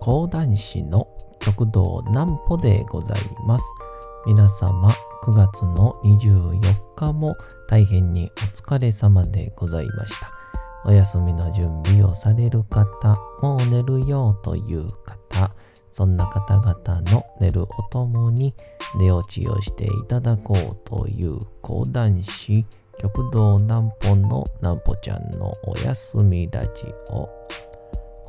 講談師の極道南歩でございます。皆様、9月の24日も大変にお疲れ様でございました。お休みの準備をされる方、もう寝るよという方、そんな方々の寝るおともに寝落ちをしていただこうという講談師、極道南歩の南歩ちゃんのお休みラジオ。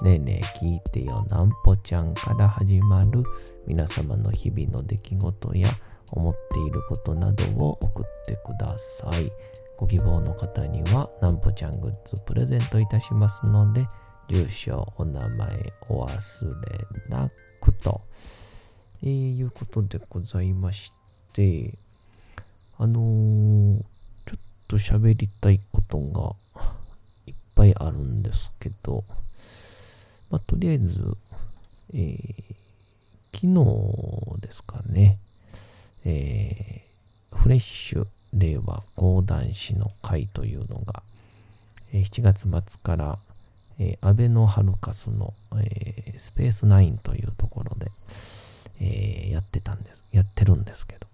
ねえねえ聞いてよなんぽちゃんから始まる皆様の日々の出来事や思っていることなどを送ってください。ご希望の方にはなんぽちゃんグッズプレゼントいたしますので、住所、お名前お忘れなくと、えー、いうことでございまして、あのー、ちょっと喋りたいことがいっぱいあるんですけど、まあ、とりあえず、えー、昨日ですかね、えー、フレッシュ令和講談師の会というのが、えー、7月末から、えー、アベノハルカスの、えー、スペースナインというところで、えー、やってたんです、やってるんですけど。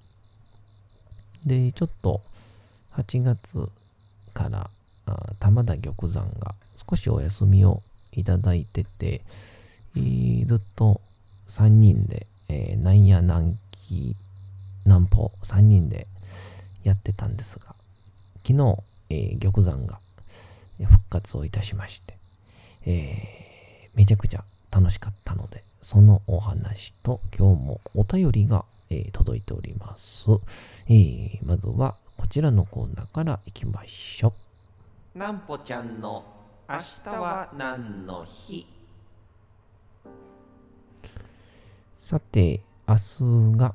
で、ちょっと8月からあ玉田玉山が少しお休みをいただいてて、えー、ずっと3人で、えー、なんや南紀南方3人でやってたんですが、昨日、えー、玉山が復活をいたしまして、えー、めちゃくちゃ楽しかったので、そのお話と今日もお便りが、えー、届いております、えー。まずはこちらのコーナーからいきましょう。なんぽちゃんの明日は何の日？さて、明日が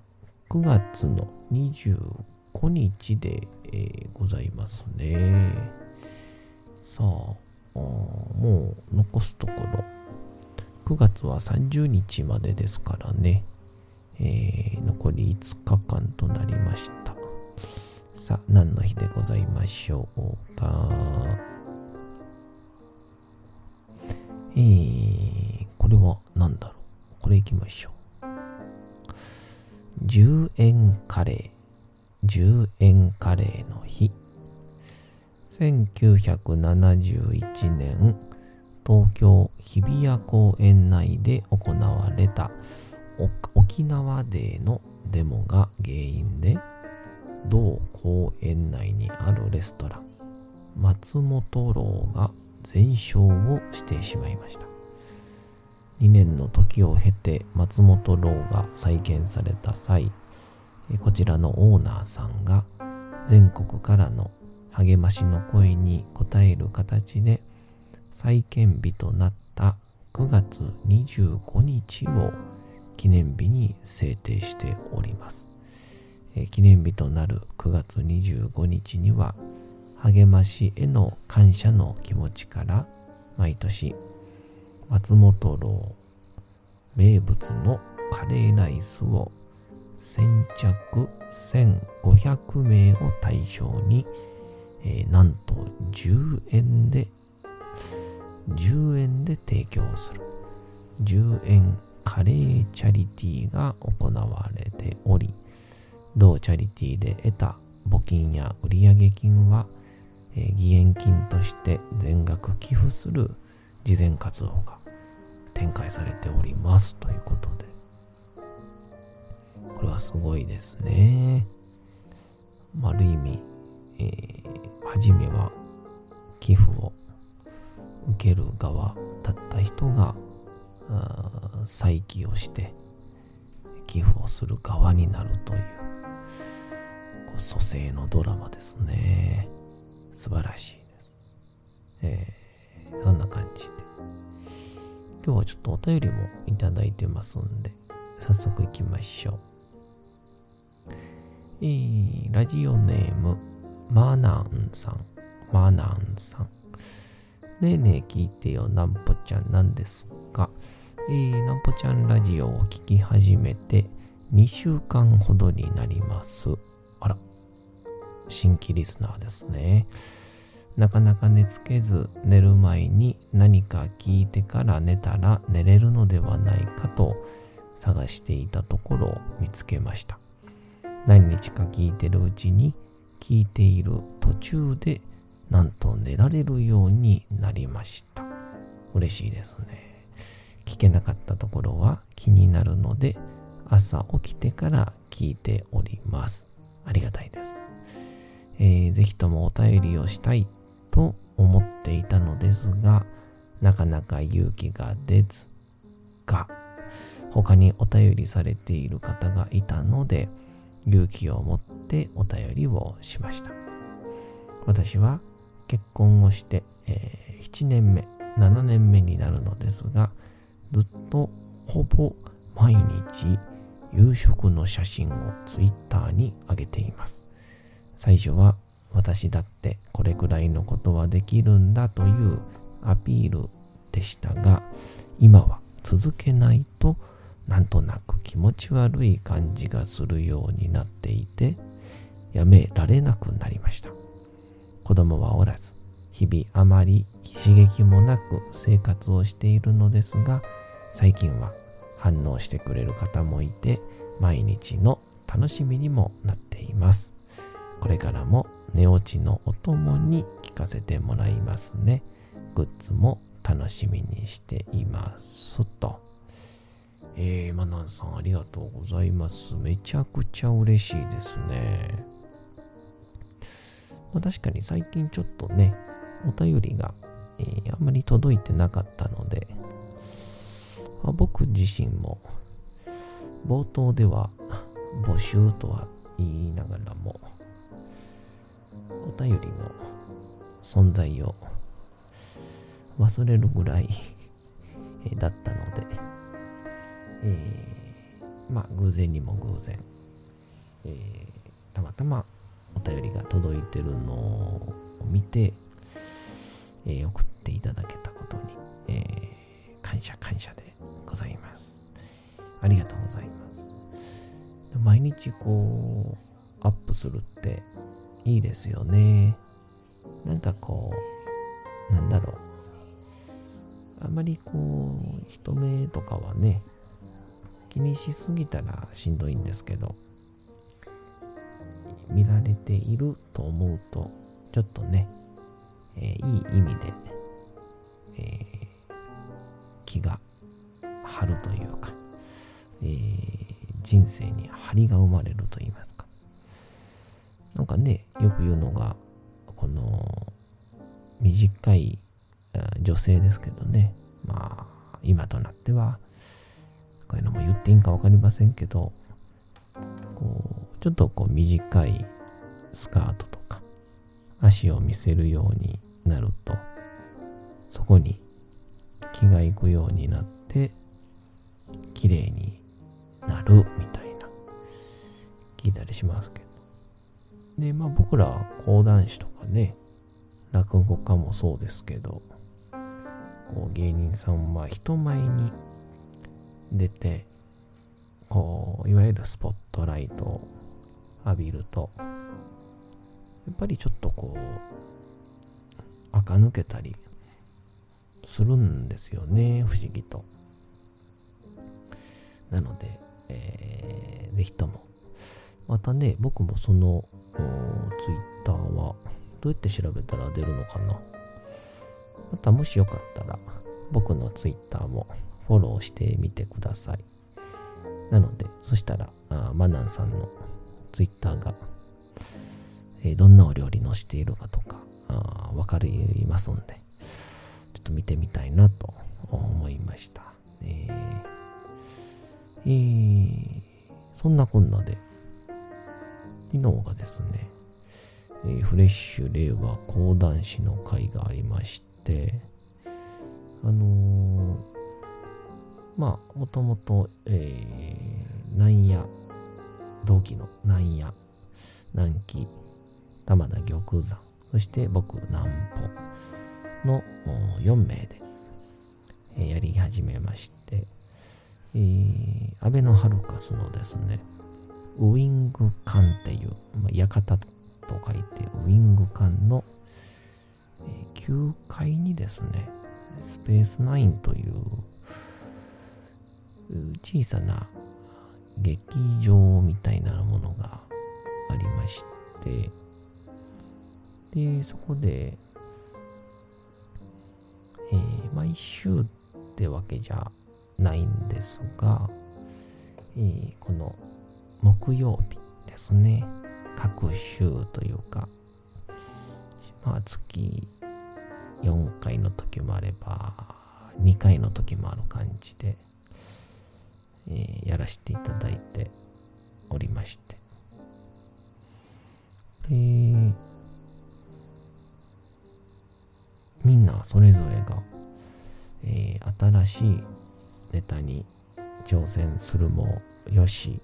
9月の25日で、えー、ございますね。さあもう残すところ、9月は30日までですからね、えー、残り5日間となりました。さあ、何の日でございましょうか。えー、これは何だろうこれいきましょう。10円カレー、10円カレーの日。1971年、東京日比谷公園内で行われた沖縄デーのデモが原因で、同公園内にあるレストラン、松本楼が全焼をしてしまいました。2年の時を経て松本楼が再建された際こちらのオーナーさんが全国からの励ましの声に応える形で再建日となった9月25日を記念日に制定しております。記念日となる9月25日には励ましへの感謝の気持ちから毎年松本楼名物のカレーライスを先着1500名を対象に、えー、なんと10円で10円で提供する。10円カレーチャリティーが行われており同チャリティーで得た募金や売上金は義援金として全額寄付する慈善活動が展開されておりますということでこれはすごいですねある意味、えー、初めは寄付を受ける側だった人が再起をして寄付をする側になるというこう蘇生のドラマですね。素晴らしいです。えー、そんな感じで。今日はちょっとお便りもいただいてますんで、早速行きましょう。えー、ラジオネーム、マナンさん、マナンさん。ねえねえ聞いてよ、なんぽちゃんなんですか。えー、なんぽちゃんラジオを聞き始めて2週間ほどになります。あら、新規リスナーですね。なかなか寝つけず寝る前に何か聞いてから寝たら寝れるのではないかと探していたところを見つけました。何日か聞いてるうちに聞いている途中でなんと寝られるようになりました。嬉しいですね。聞けなかったところは気になるので朝起きてから聞いております。ありがたいです。えー、ぜひともお便りをしたいと思っていたのですが、なかなか勇気が出ず、が、他にお便りされている方がいたので、勇気を持ってお便りをしました。私は結婚をして、えー、7年目、7年目になるのですが、ずっとほぼ毎日夕食の写真を Twitter に上げています。最初は私だってこれくらいのことはできるんだというアピールでしたが、今は続けないとなんとなく気持ち悪い感じがするようになっていて、やめられなくなりました。子供はおらず、日々あまり刺激もなく生活をしているのですが、最近は反応してくれる方もいて、毎日の楽しみにもなっています。これからも寝落ちのお供に聞かせてもらいますね。グッズも楽しみにしていますと。えー、マナンさんありがとうございます。めちゃくちゃ嬉しいですね。まあ、確かに最近ちょっとね、お便りが、えー、あんまり届いてなかったので、まあ、僕自身も冒頭では募集とは言いながらも、お便りの存在を忘れるぐらいだったので、えー、まあ偶然にも偶然、えー、たまたまお便りが届いてるのを見て、えー、送っていただけたことに、え、感謝感謝でございます。ありがとうございます。毎日こう、アップするっていいですよね。なんかこう、なんだろう。あんまりこう、人目とかはね、気にしすぎたらしんどいんですけど、見られていると思うと、ちょっとね、えー、いい意味で、えー、気が張るというか、えー、人生に張りが生まれると言いますか。なんかね、よく言うのが、この、短い女性ですけどね、まあ、今となっては、こういうのも言っていいんか分かりませんけど、こう、ちょっとこう短いスカートとか、足を見せるようになると、そこに気がいくようになって、綺麗になるみたいな、聞いたりしますけど。で、まあ僕ら講談師とかね、落語家もそうですけど、こう芸人さんは人前に出て、こう、いわゆるスポットライトを浴びると、やっぱりちょっとこう、垢抜けたりするんですよね、不思議と。なので、えー、ぜひとも。またね、僕もそのツイッターはどうやって調べたら出るのかなまたもしよかったら僕のツイッターもフォローしてみてください。なので、そしたら、あマナンさんのツイッターが、えー、どんなお料理のしているかとか、わかりますんで、ちょっと見てみたいなと思いました。えー、えー、そんなこんなで、昨日がですね、えー、フレッシュ令和講談師の会がありまして、あのー、まあ、もともと、えー、南野、同期の南野、南紀、玉田玉山、そして僕、南歩の4名で、えー、やり始めまして、えー、アベノハルカスのですね、ウィング館っていう、まあ、館と書いて、ウィング館の、9階にですね、スペースナインという小さな劇場みたいなものがありまして、で、そこで、えー、毎週ってわけじゃないんですが、えー、この木曜日ですね、各週というか、まあ月4回の時もあれば、2回の時もある感じで、えー、やらせていただいておりまして。で、みんなそれぞれが、えー、新しいネタに挑戦するもよし、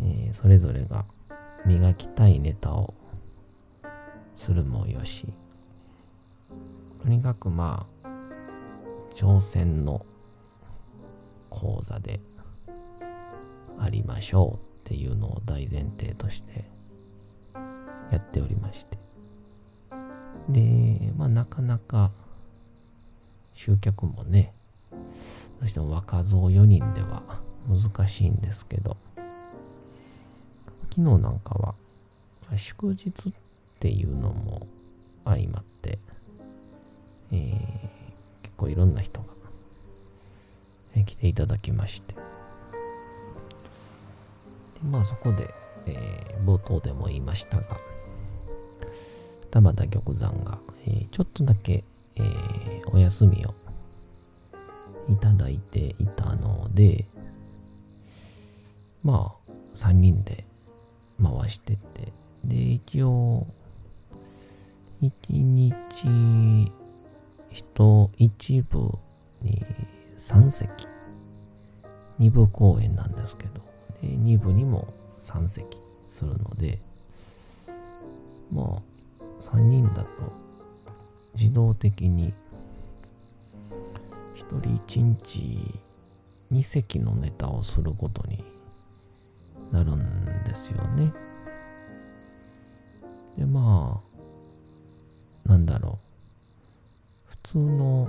えー、それぞれが磨きたいネタをするもよし、とにかくまあ、挑戦の講座でありましょうっていうのを大前提としてやっておりまして。で、まあなかなか集客もね、どうしても若造4人では難しいんですけど、昨日なんかは祝日っていうのも相まって、えー、結構いろんな人が来ていただきまして。でまあそこで、えー、冒頭でも言いましたが、玉田玉山が、えー、ちょっとだけ、えー、お休みをいただいていたので、まあ3人で回してて、で、一応、1日人一部に3席。2部公演なんですけど。で2部にも3席するので。まあ3人だと自動的に1人1日2席のネタをすることになるんですよね。でまあなんだろう普通の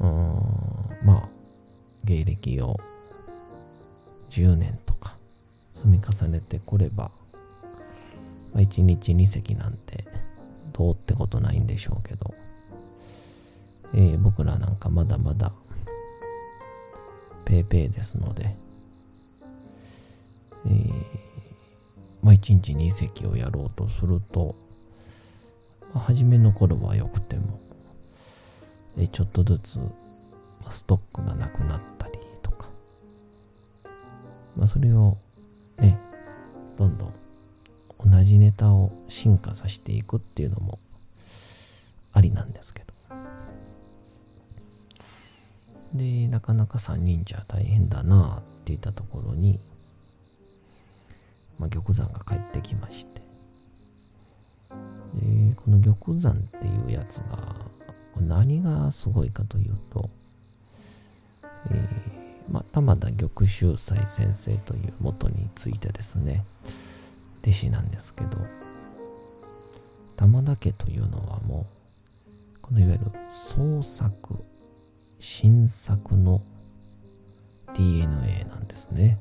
うんまあ芸歴を10年とか積み重ねてこれば、まあ、1日2席なんてどうってことないんでしょうけど、えー、僕らなんかまだまだペーペーですので、えー、まあ1日2席をやろうとすると、まあ、初めの頃はよくても、え、ちょっとずつストックがなくなったりとか、まあ、それをね、どんどん同じネタを進化させていくっていうのもありなんですけど。で、なかなか3人じゃ大変だなって言ったところに、まあ、玉山が帰ってきまして、で、この玉山っていうやつが、何がすごいかというと、えー、まあ、玉田玉秀斎先生という元についてですね、弟子なんですけど、玉田家というのはもう、このいわゆる創作、新作の DNA なんですね。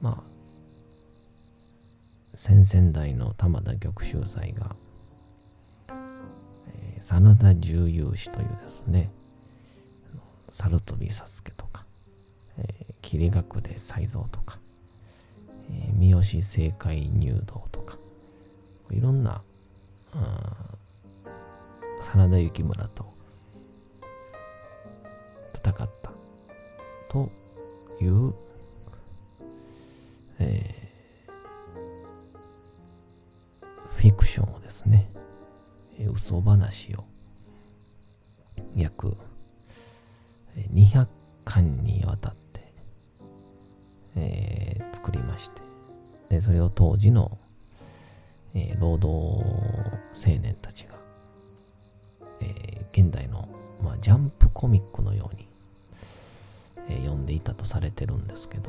まあ、先々代の玉田玉秀斎が、えー、真田重勇士というですね、猿飛サスケとか、えー、霧隠れ才蔵とか、えー、三好正解入道とか、いろんな、真田幸村と戦ったという、えー、ションをですね、えー、嘘話を約200巻にわたって、えー、作りましてでそれを当時の、えー、労働青年たちが、え、現代の、まあ、ジャンプコミックのように、え、読んでいたとされてるんですけど、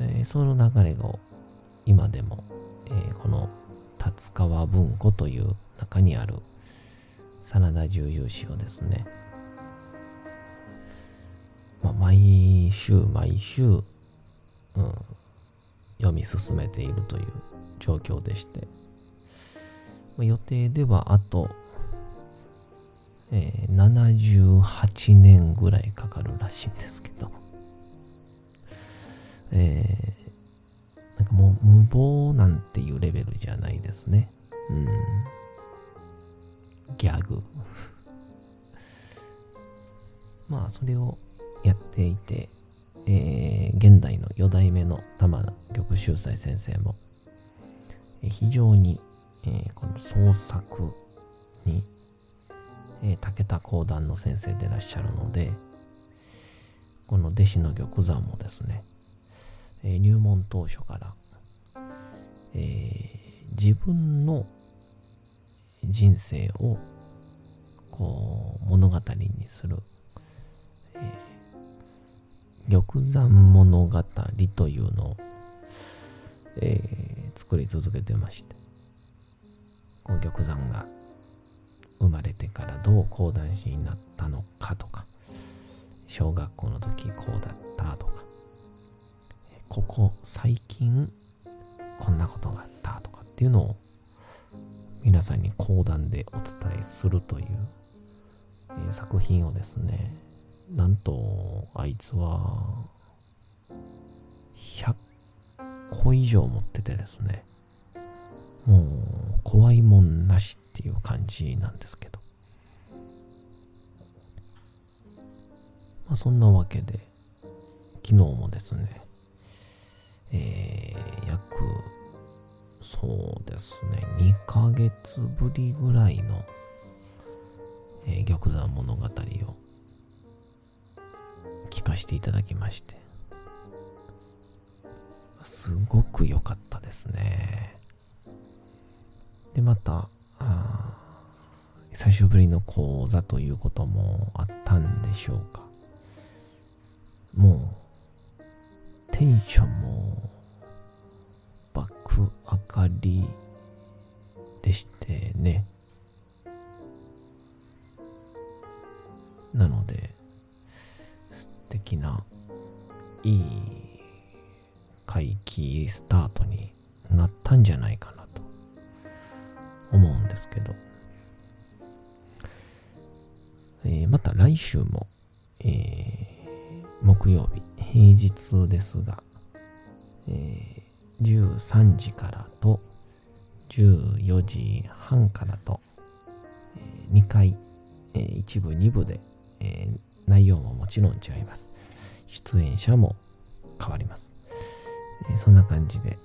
え、その流れが今でも、え、この達川文庫という中にある真田重勇詩をですね、まあ、毎週毎週、うん、読み進めているという状況でして、まあ、予定ではあと、えー、78年ぐらいかかるらしいんですけど、え、もう無謀なんていうレベルじゃないですね。うん。ギャグ。まあ、それをやっていて、えー、現代の四代目の玉玉秀斎先生も、非常に、えー、この創作に、えー、長田講談の先生でいらっしゃるので、この弟子の玉山もですね、え、入門当初から、えー、自分の人生をこう物語にする、えー、玉山物語というのを、えー、作り続けてましてこう玉山が生まれてからどう講談師になったのかとか小学校の時こうだったとかここ最近こんなことがあったとかっていうのを皆さんに講談でお伝えするという、えー、作品をですね、なんとあいつは100個以上持っててですね、もう怖いもんなしっていう感じなんですけど。まあそんなわけで、昨日もですね、えー、約そうですね、2ヶ月ぶりぐらいの、えー、玉山物語を聞かせていただきまして、すごく良かったですね。で、また、あ久しぶりの講座ということもあったんでしょうか。もう、テンションもかりでしてね。なので、素敵な、いい回帰スタートになったんじゃないかなと思うんですけど。えー、また来週も、えー、木曜日、平日ですが、えー13時から14時半からと、え2回、え1部2部で、え内容ももちろん違います。出演者も変わります。えそんな感じで、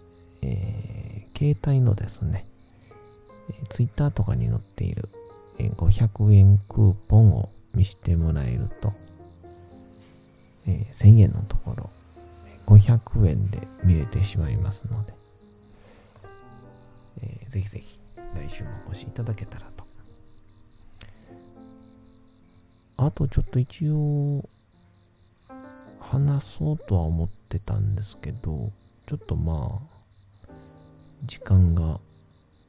えー、携帯のですね、え Twitter とかに載っている、え500円クーポンを見せてもらえると、え1000円のところ、500円で見れてしまいますので、えー、ぜひぜひ来週もお越しいただけたらと。あとちょっと一応話そうとは思ってたんですけど、ちょっとまあ、時間が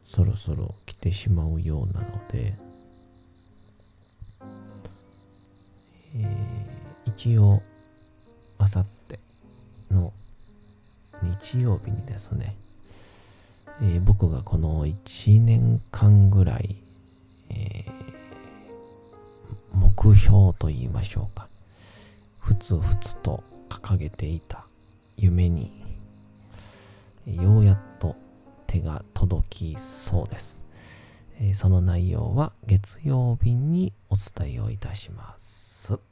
そろそろ来てしまうようなので、えー、一応、あさっての日曜日にですね、えー、僕がこの1年間ぐらい、えー、目標と言いましょうか、ふつふつと掲げていた夢に、ようやっと手が届きそうです。え、その内容は月曜日にお伝えをいたします。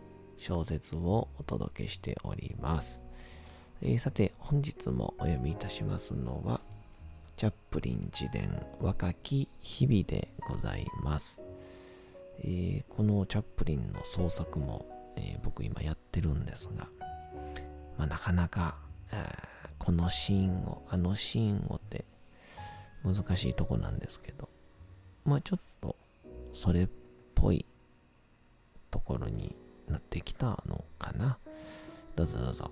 小説をお届けしております。えーさて、本日もお読みいたしますのは、チャップリン自伝若き日々でございます。えーこのチャップリンの創作も、えー僕今やってるんですが、まあ、なかなか、このシーンを、あのシーンをって難しいとこなんですけど、まあちょっとそれっぽいところになってきたのかな。どうぞどうぞ。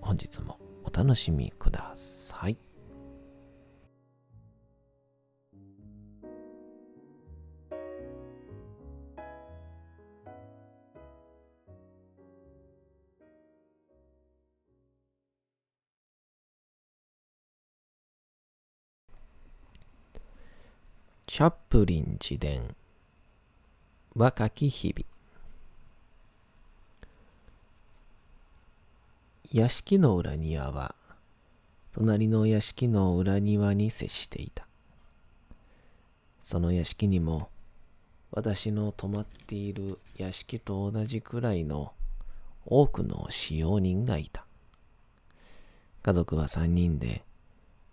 本日もお楽しみください。チャップリン自伝若き日々。屋敷の裏庭は隣の屋敷の裏庭に接していた。その屋敷にも私の泊まっている屋敷と同じくらいの多くの使用人がいた。家族は三人で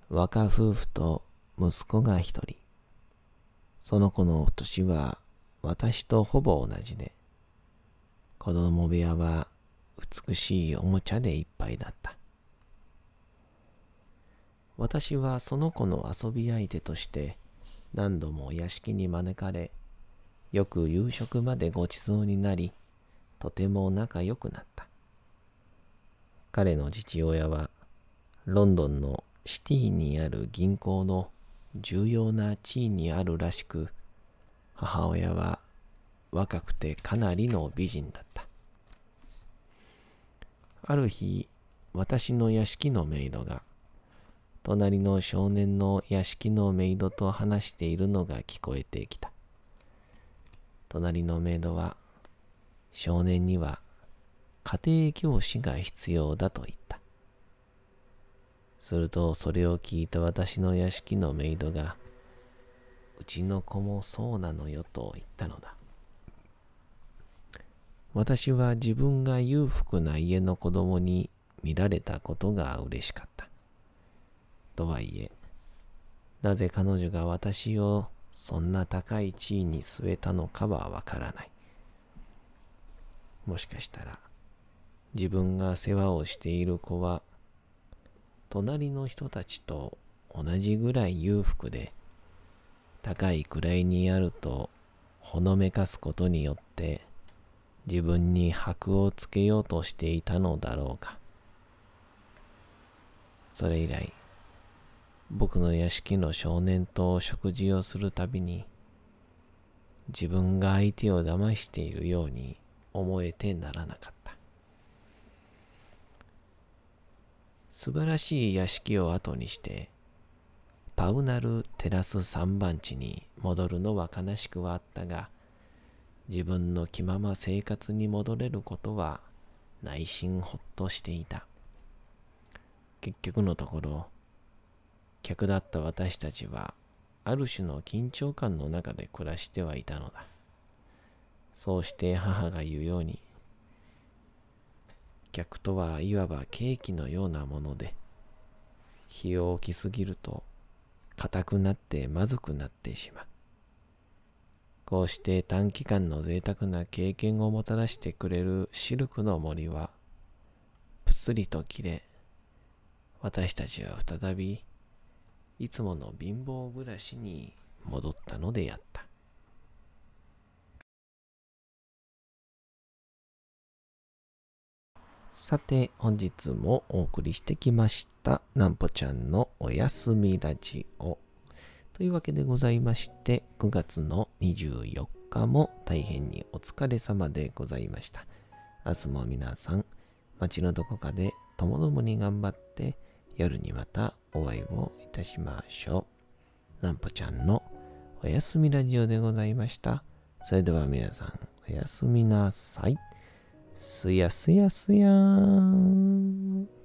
若夫婦と息子が一人。その子の年は私とほぼ同じで、子供部屋は美しいおもちゃでいっぱいだった。私はその子の遊び相手として何度も屋敷に招かれ、よく夕食までごちそうになり、とても仲良くなった。彼の父親はロンドンのシティにある銀行の重要な地位にあるらしく、母親は若くてかなりの美人だった。ある日、私の屋敷のメイドが、隣の少年の屋敷のメイドと話しているのが聞こえてきた。隣のメイドは、少年には家庭教師が必要だと言った。するとそれを聞いた私の屋敷のメイドが、うちの子もそうなのよと言ったのだ。私は自分が裕福な家の子供に見られたことが嬉しかった。とはいえ、なぜ彼女が私をそんな高い地位に据えたのかはわからない。もしかしたら、自分が世話をしている子は、隣の人たちと同じぐらい裕福で、高い位にあるとほのめかすことによって、自分に箔をつけようとしていたのだろうか。それ以来、僕の屋敷の少年と食事をするたびに、自分が相手を騙しているように思えてならなかった。素晴らしい屋敷を後にして、パウナルテラス三番地に戻るのは悲しくはあったが、自分の気まま生活に戻れることは内心ほっとしていた。結局のところ、客だった私たちは、ある種の緊張感の中で暮らしてはいたのだ。そうして母が言うように、客とはいわばケーキのようなもので、日を置きすぎると、硬くなってまずくなってしまう。こうして短期間の贅沢な経験をもたらしてくれるシルクの森は、ぷつりと切れ、私たちは再び、いつもの貧乏暮らしに戻ったのであった。さて、本日もお送りしてきました、なんぽちゃんのおやすみラジオ。というわけでございまして、9月の24日も大変にお疲れ様でございました。明日も皆さん、街のどこかでともどもに頑張って夜にまたお会いをいたしましょう。なんぽちゃんのおやすみラジオでございました。それでは皆さん、おやすみなさい。すやすやすやーん。